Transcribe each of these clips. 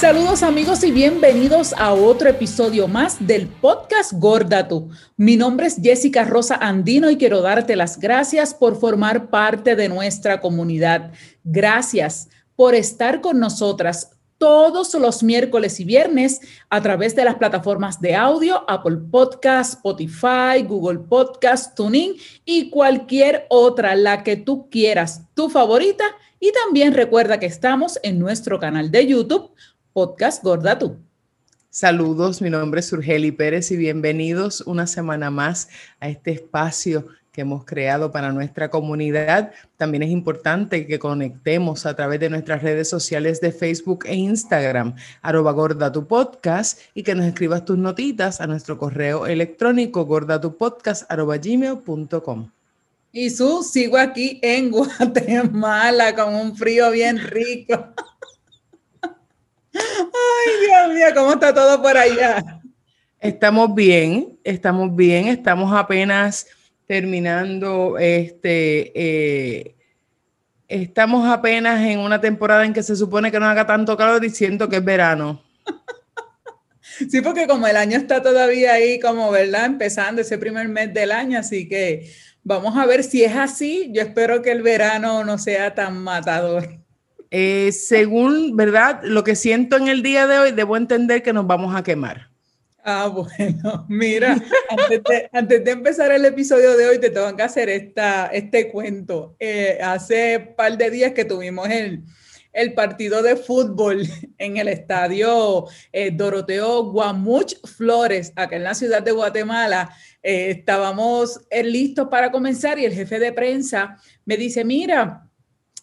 Saludos amigos y bienvenidos a otro episodio más del podcast Gorda Tú. Mi nombre es Jessica Rosa Andino y quiero darte las gracias por formar parte de nuestra comunidad. Gracias por estar con nosotras todos los miércoles y viernes a través de las plataformas de audio, Apple Podcast, Spotify, Google Podcast, TuneIn y cualquier otra, la que tú quieras, tu favorita. Y también recuerda que estamos en nuestro canal de YouTube Podcast Gorda Tú. Saludos, mi nombre es Urgeli Pérez y bienvenidos una semana más a este espacio que hemos creado para nuestra comunidad. También es importante que conectemos a través de nuestras redes sociales de Facebook e Instagram, arroba gorda tu podcast, y que nos escribas tus notitas a nuestro correo electrónico gordatupodcast arroba gmail.com. Y su, sigo aquí en Guatemala con un frío bien rico. ¿Cómo está todo por allá? Estamos bien, estamos bien, estamos apenas terminando este. Eh, estamos apenas en una temporada en que se supone que no haga tanto calor diciendo que es verano. Sí, porque como el año está todavía ahí, como, ¿verdad? Empezando ese primer mes del año, así que vamos a ver si es así. Yo espero que el verano no sea tan matador. Eh, según, ¿verdad? Lo que siento en el día de hoy, debo entender que nos vamos a quemar. Ah, bueno, mira, antes de, empezar el episodio de hoy, te tengo que hacer esta, este cuento. Eh, hace par de días que tuvimos el, el partido de fútbol en el estadio eh, Doroteo Guamuch Flores, acá en la ciudad de Guatemala. estábamos listos para comenzar y el jefe de prensa me dice, mira,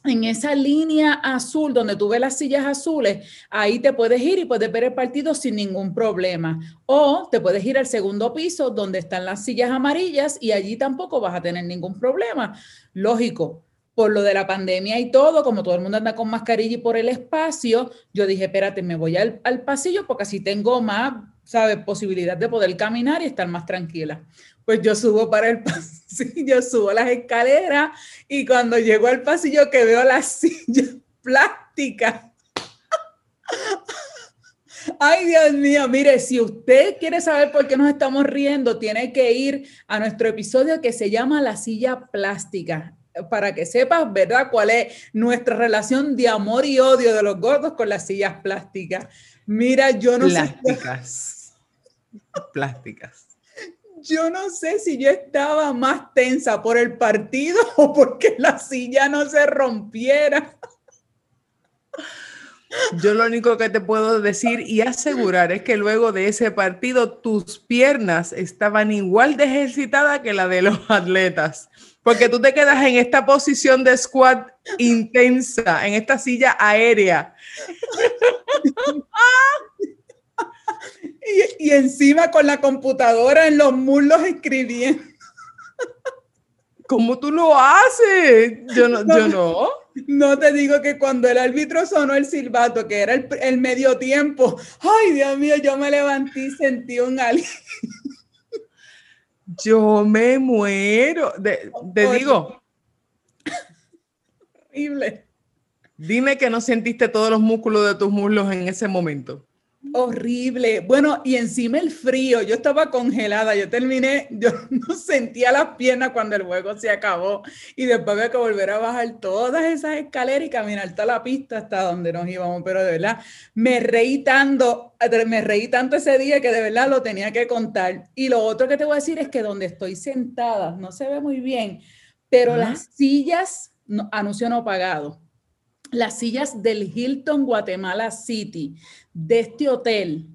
en esa línea azul donde tú ves las sillas azules, ahí te puedes ir y puedes ver el partido sin ningún problema. O te puedes ir al segundo piso donde están las sillas amarillas y allí tampoco vas a tener ningún problema. Lógico, por lo de la pandemia y todo, como todo el mundo anda con mascarilla y por el espacio, yo dije, espérate, me voy al, al pasillo porque así tengo más, ¿sabes? Posibilidad de poder caminar y estar más tranquila. Pues yo subo para el pasillo, subo las escaleras y cuando llego al pasillo que veo las sillas plásticas. Ay, Dios mío, mire, si usted quiere saber por qué nos estamos riendo, tiene que ir a nuestro episodio que se llama La silla plástica para que sepas, ¿verdad?, cuál es nuestra relación de amor y odio de los gordos con las sillas plásticas. Mira, yo no sé. Plásticas. Plásticas. Yo no sé si yo estaba más tensa por el partido o porque la silla no se rompiera. Yo lo único que te puedo decir y asegurar es que luego de ese partido tus piernas estaban igual de ejercitadas que la de los atletas. Porque tú te quedas en esta posición de squat intensa, en esta silla aérea. y, encima con la computadora en los muslos escribiendo. ¿Cómo tú lo haces? Yo no, yo no. No te digo que cuando el árbitro sonó el silbato, que era el, medio tiempo, ay Dios mío, yo me levanté y sentí un alivio. Yo me muero. te digo. Horrible. Dime que no sentiste todos los músculos de tus muslos en ese momento. Horrible. Bueno, y encima el frío. Yo estaba congelada. Yo terminé, yo no sentía las piernas cuando el juego se acabó. Y después había que volver a bajar todas esas escaleras y caminar toda la pista hasta donde nos íbamos. Pero de verdad, me reí tanto, me reí tanto ese día que de verdad lo tenía que contar. Y lo otro que te voy a decir es que donde estoy sentada, no se ve muy bien, pero las sillas, anuncio no pagado las sillas del Hilton Guatemala City de este hotel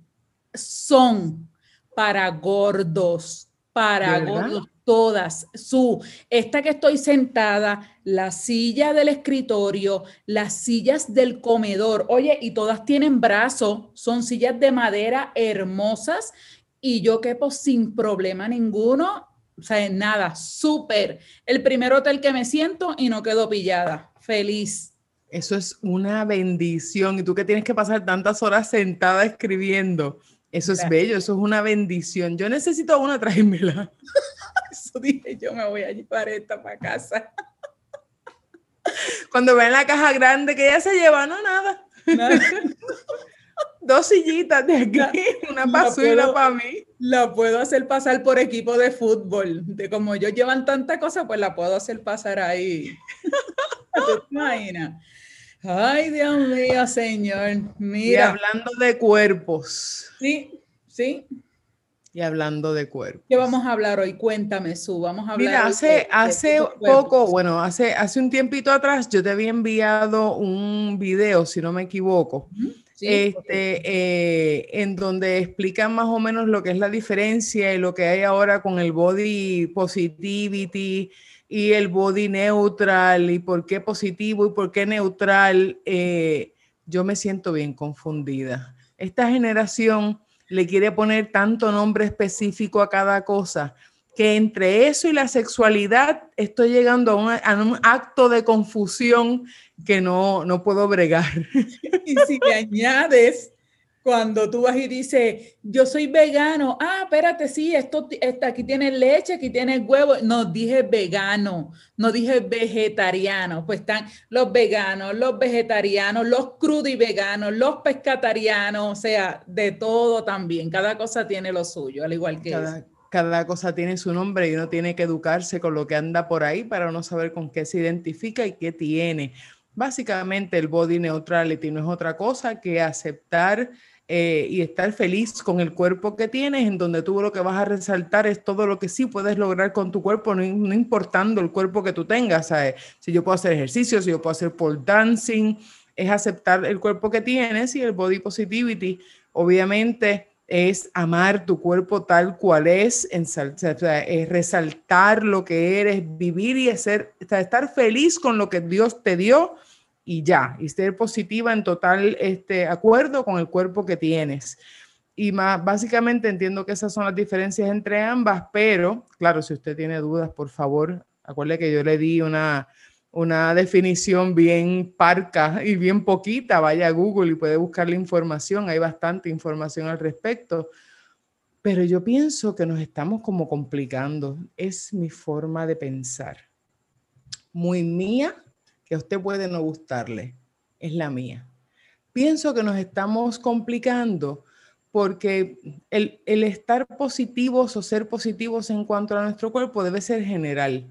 son para gordos, para gordos todas. Su, esta que estoy sentada, la silla del escritorio, las sillas del comedor, oye, y todas tienen brazos, son sillas de madera hermosas y yo quepo sin problema ninguno, o sea, nada, súper. El primer hotel que me siento y no quedo pillada, feliz. Eso es una bendición. Y tú que tienes que pasar tantas horas sentada escribiendo, eso es bello, eso es una bendición. Yo necesito una, tráemela. Eso dije, yo me voy a llevar esta para casa. Cuando vean la caja grande que ella se lleva, no, nada. dos sillitas de aquí, una una para mí. La puedo hacer pasar por equipo de fútbol. De como ellos llevan tanta cosa, pues la puedo hacer pasar ahí. Ay, Dios mío, señor. Mira. Y hablando de cuerpos. Sí, sí. Y hablando de cuerpos. ¿Qué vamos a hablar hoy? Cuéntame, Su. Vamos a hablar. Mira, hace, hace poco, bueno, hace, hace un tiempito atrás, yo te había enviado un video, si no me equivoco, este, eh, en donde explican más o menos lo que es la diferencia y lo que hay ahora con el body positivity y el body neutral y por qué positivo y por qué neutral. Eh, yo me siento bien confundida. Esta generación le quiere poner tanto nombre específico a cada cosa que entre eso y la sexualidad estoy llegando a, un acto de confusión que no, no puedo bregar. Y si le añades cuando tú vas y dices, yo soy vegano, ah, espérate, sí, esto, aquí tiene leche, aquí tiene huevo. No, dije vegano, no dije vegetariano. Pues están los veganos, los vegetarianos, los y veganos, los pescatarianos, o sea, de todo también. Cada cosa tiene lo suyo, al igual que cada, cada cosa tiene su nombre y uno tiene que educarse con lo que anda por ahí para no saber con qué se identifica y qué tiene. Básicamente el body neutrality no es otra cosa que aceptar eh, y estar feliz con el cuerpo que tienes, en donde tú lo que vas a resaltar es todo lo que sí puedes lograr con tu cuerpo, no, importando el cuerpo que tú tengas. Si yo puedo hacer ejercicio, si yo puedo hacer pole dancing, es aceptar el cuerpo que tienes y el body positivity, obviamente es amar tu cuerpo tal cual es, es resaltar lo que eres, vivir y hacer, estar feliz con lo que Dios te dio y ya, y ser positiva en total este, acuerdo con el cuerpo que tienes. Y más, básicamente entiendo que esas son las diferencias entre ambas, pero claro, si usted tiene dudas, por favor, acuerde que yo le di una, una definición bien parca y bien poquita, vaya a Google y puede buscar la información, hay bastante información al respecto. Pero yo pienso que nos estamos como complicando, es mi forma de pensar. Muy mía, que a usted puede no gustarle, es la mía. Pienso que nos estamos complicando porque el, estar positivos o ser positivos en cuanto a nuestro cuerpo debe ser general.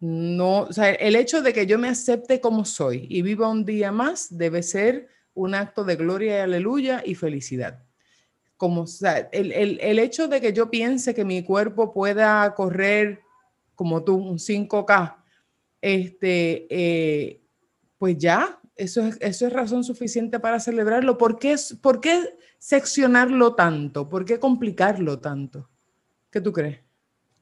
No, o sea, el hecho de que yo me acepte como soy y viva un día más debe ser un acto de gloria y aleluya y felicidad. Como, o sea, el, el hecho de que yo piense que mi cuerpo pueda correr como tú, un 5K, este, eh, pues ya, eso es, eso es razón suficiente para celebrarlo. ¿Por qué, ¿Por qué seccionarlo tanto? ¿Por qué complicarlo tanto? ¿Qué tú crees?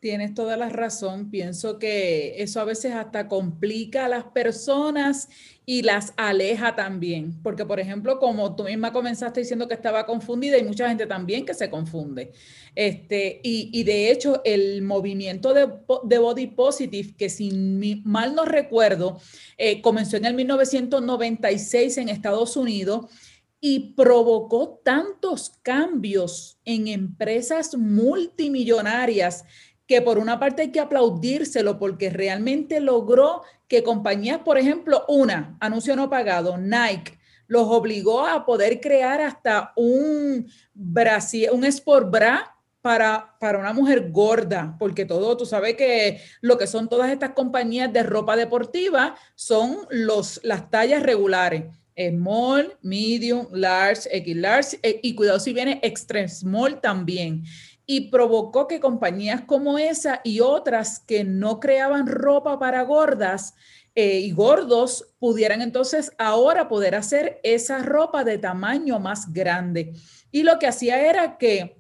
Tienes toda la razón. Pienso que eso a veces hasta complica a las personas y las aleja también. Porque, por ejemplo, como tú misma comenzaste diciendo que estaba confundida, hay mucha gente también que se confunde. Este, y, de hecho, el movimiento de, Body Positive, que si mal no recuerdo, eh, comenzó en el 1996 en Estados Unidos y provocó tantos cambios en empresas multimillonarias que por una parte hay que aplaudírselo porque realmente logró que compañías, por ejemplo, una, anuncio no pagado, Nike, los obligó a poder crear hasta un, un sport bra para, para, una mujer gorda, porque todo, tú sabes que lo que son todas estas compañías de ropa deportiva son los, las tallas regulares. Small, medium, large, X large, eh, y cuidado si viene extra small también y provocó que compañías como esa y otras que no creaban ropa para gordas eh, y gordos pudieran entonces ahora poder hacer esa ropa de tamaño más grande. Y lo que hacía era que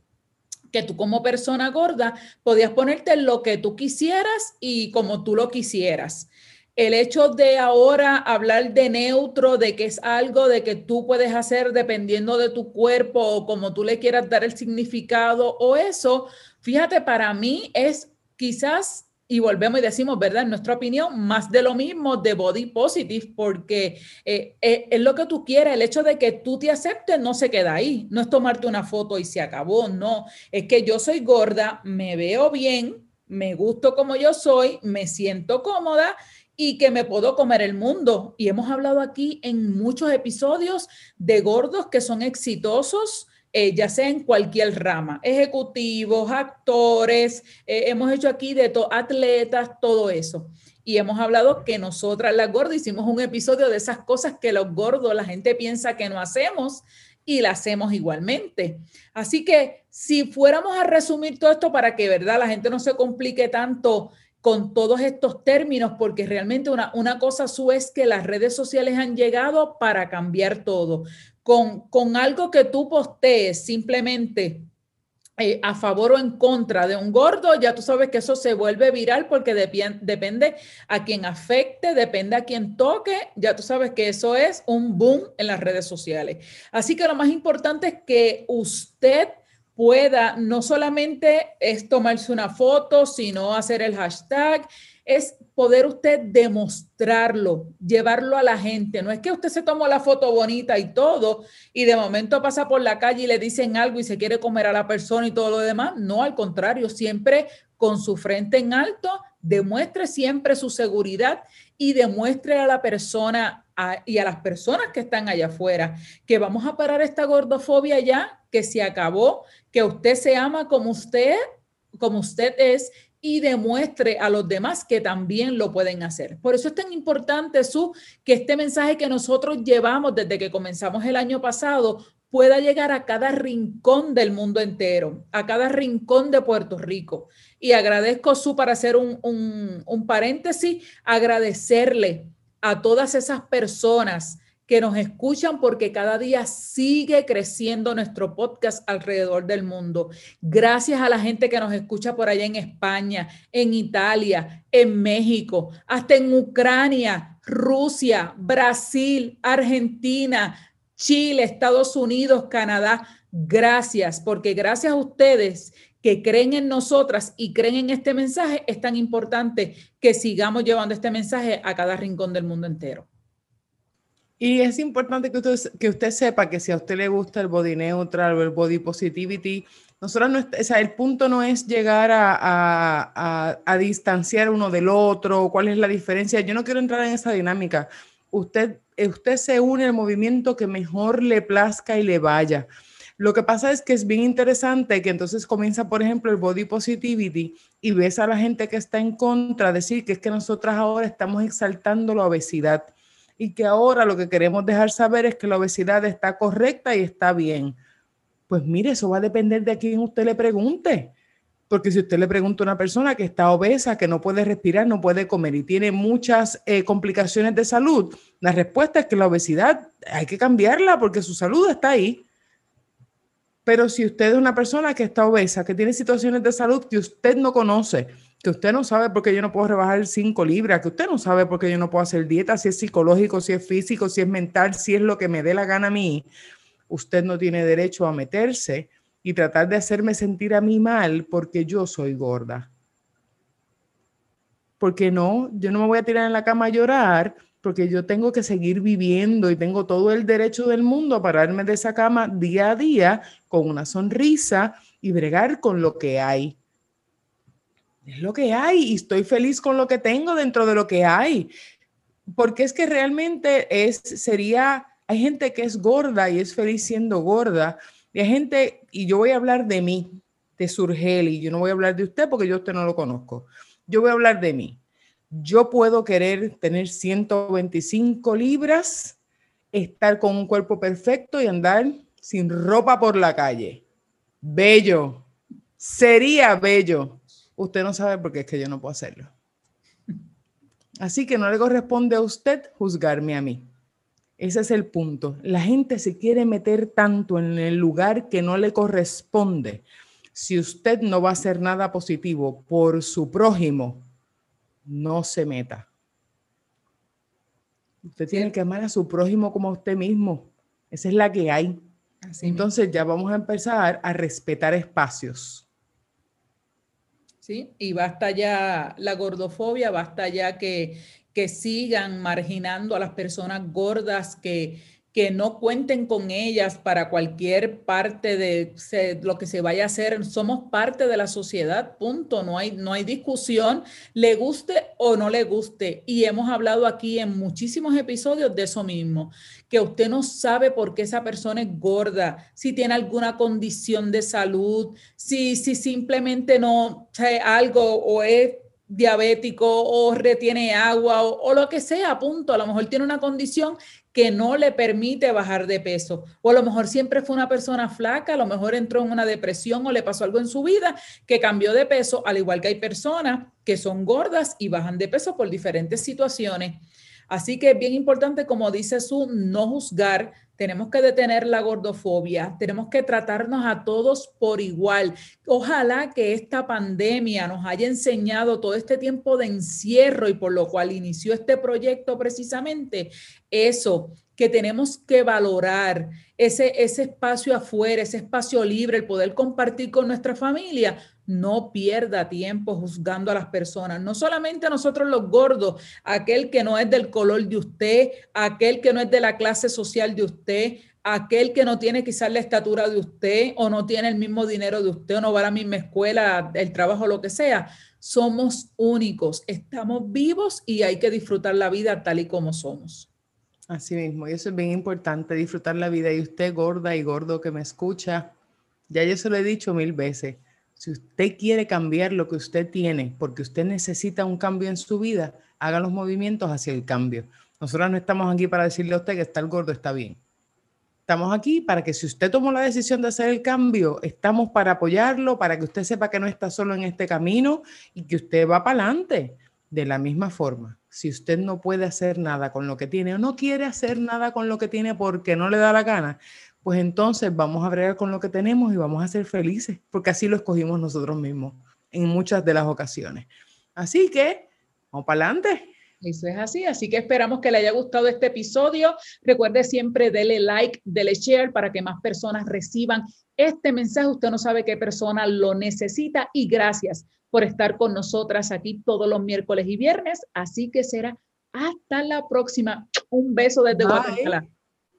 que tú como persona gorda podías ponerte lo que tú quisieras y como tú lo quisieras el hecho de ahora hablar de neutro, de que es algo de que tú puedes hacer dependiendo de tu cuerpo o como tú le quieras dar el significado o eso, fíjate, para mí es quizás, y volvemos y decimos, ¿verdad? En nuestra opinión, más de lo mismo de body positive, porque eh, eh, es lo que tú quieres, el hecho de que tú te aceptes no se queda ahí, no es tomarte una foto y se acabó, no, es que yo soy gorda, me veo bien, me gusto como yo soy, me siento cómoda y que me puedo comer el mundo. Y hemos hablado aquí en muchos episodios de gordos que son exitosos, eh, ya sea en cualquier rama, ejecutivos, actores, eh, hemos hecho aquí de atletas, todo eso. Y hemos hablado que nosotras las gordas hicimos un episodio de esas cosas que los gordos, la gente piensa que no hacemos y la hacemos igualmente. Así que si fuéramos a resumir todo esto para que, ¿verdad? La gente no se complique tanto con todos estos términos, porque realmente una, una cosa su es que las redes sociales han llegado para cambiar todo. Con, con algo que tú postees simplemente eh, a favor o en contra de un gordo, ya tú sabes que eso se vuelve viral porque depende a quien afecte, depende a quien toque, ya tú sabes que eso es un boom en las redes sociales. Así que lo más importante es que usted pueda no solamente es tomarse una foto, sino hacer el hashtag, es poder usted demostrarlo, llevarlo a la gente. No es que usted se tomó la foto bonita y todo y de momento pasa por la calle y le dicen algo y se quiere comer a la persona y todo lo demás. No, al contrario, siempre con su frente en alto, demuestre siempre su seguridad y demuestre a la persona y a las personas que están allá afuera que vamos a parar esta gordofobia ya, que se acabó, que usted se ama como usted, como usted es y demuestre a los demás que también lo pueden hacer. Por eso es tan importante, Su, que este mensaje que nosotros llevamos desde que comenzamos el año pasado pueda llegar a cada rincón del mundo entero, a cada rincón de Puerto Rico. Y agradezco, Su, para hacer un, un, un paréntesis, agradecerle a todas esas personas que nos escuchan porque cada día sigue creciendo nuestro podcast alrededor del mundo. Gracias a la gente que nos escucha por allá en España, en Italia, en México, hasta en Ucrania, Rusia, Brasil, Argentina, Chile, Estados Unidos, Canadá. Gracias, porque gracias a ustedes que creen en nosotras y creen en este mensaje, es tan importante que sigamos llevando este mensaje a cada rincón del mundo entero. Y es importante que usted, que usted sepa que si a usted le gusta el body neutral o el body positivity, nosotros no, o sea, el punto no es llegar a, a, a, distanciar uno del otro, cuál es la diferencia. Yo no quiero entrar en esa dinámica. Usted, usted se une al movimiento que mejor le plazca y le vaya. Lo que pasa es que es bien interesante que entonces comienza, por ejemplo, el body positivity y ves a la gente que está en contra decir que es que nosotras ahora estamos exaltando la obesidad y que ahora lo que queremos dejar saber es que la obesidad está correcta y está bien. Pues mire, eso va a depender de a quién usted le pregunte. Porque si usted le pregunta a una persona que está obesa, que no puede respirar, no puede comer y tiene muchas eh, complicaciones de salud, la respuesta es que la obesidad hay que cambiarla porque su salud está ahí. Pero si usted es una persona que está obesa, que tiene situaciones de salud que usted no conoce, que usted no sabe por qué yo no puedo rebajar 5 libras, que usted no sabe por qué yo no puedo hacer dieta, si es psicológico, si es físico, si es mental, si es lo que me dé la gana a mí, usted no tiene derecho a meterse y tratar de hacerme sentir a mí mal porque yo soy gorda. Porque no, yo no me voy a tirar en la cama a llorar porque yo tengo que seguir viviendo y tengo todo el derecho del mundo a pararme de esa cama día a día con una sonrisa y bregar con lo que hay es lo que hay y estoy feliz con lo que tengo dentro de lo que hay. Porque es que realmente es, sería, hay gente que es gorda y es feliz siendo gorda. Y hay gente, y yo voy a hablar de mí, de Surgeli, yo no voy a hablar de usted porque yo usted no lo conozco. Yo voy a hablar de mí. Yo puedo querer tener 125 libras, estar con un cuerpo perfecto y andar sin ropa por la calle. Bello. Sería bello usted no sabe por qué es que yo no puedo hacerlo. Así que no le corresponde a usted juzgarme a mí. Ese es el punto. La gente se quiere meter tanto en el lugar que no le corresponde. Si usted no va a hacer nada positivo por su prójimo, no se meta. Usted tiene que amar a su prójimo como a usted mismo. Esa es la que hay. Entonces ya vamos a empezar a respetar espacios ¿sí? Y basta ya la gordofobia, basta ya que, que sigan marginando a las personas gordas que, que no cuenten con ellas para cualquier parte de lo que se vaya a hacer. Somos parte de la sociedad, punto. No hay, no hay discusión, le guste o no le guste. Y hemos hablado aquí en muchísimos episodios de eso mismo, que usted no sabe por qué esa persona es gorda, si tiene alguna condición de salud, si, si simplemente no, sabe algo o es diabético o retiene agua o, lo que sea, punto. A lo mejor tiene una condición que no le permite bajar de peso. O a lo mejor siempre fue una persona flaca, a lo mejor entró en una depresión o le pasó algo en su vida que cambió de peso, al igual que hay personas que son gordas y bajan de peso por diferentes situaciones. Así que es bien importante, como dice su, no juzgar, tenemos que detener la gordofobia, tenemos que tratarnos a todos por igual. Ojalá que esta pandemia nos haya enseñado todo este tiempo de encierro y por lo cual inició este proyecto precisamente, eso, que tenemos que valorar ese, ese espacio afuera, ese espacio libre, el poder compartir con nuestra familia, no pierda tiempo juzgando a las personas, no solamente a nosotros los gordos, aquel que no es del color de usted, aquel que no es de la clase social de usted, aquel que no tiene quizás la estatura de usted o no tiene el mismo dinero de usted o no va a la misma escuela, el trabajo, lo que sea. Somos únicos, estamos vivos y hay que disfrutar la vida tal y como somos. Así mismo, y eso es bien importante, disfrutar la vida. Y usted, gorda y gordo que me escucha, ya yo se lo he dicho mil veces, si usted quiere cambiar lo que usted tiene, porque usted necesita un cambio en su vida, haga los movimientos hacia el cambio. Nosotros no estamos aquí para decirle a usted que estar gordo está bien. Estamos aquí para que si usted tomó la decisión de hacer el cambio, estamos para apoyarlo, para que usted sepa que no está solo en este camino y que usted va para adelante. De la misma forma, si usted no puede hacer nada con lo que tiene o no quiere hacer nada con lo que tiene porque no le da la gana, pues entonces vamos a bregar con lo que tenemos y vamos a ser felices, porque así lo escogimos nosotros mismos en muchas de las ocasiones. Así que, vamos para adelante. Eso es así, así que esperamos que le haya gustado este episodio. Recuerde siempre dele like, dele share para que más personas reciban este mensaje. Usted no sabe qué persona lo necesita y gracias por estar con nosotras aquí todos los miércoles y viernes. Así que será hasta la próxima. Un beso desde Guatemala.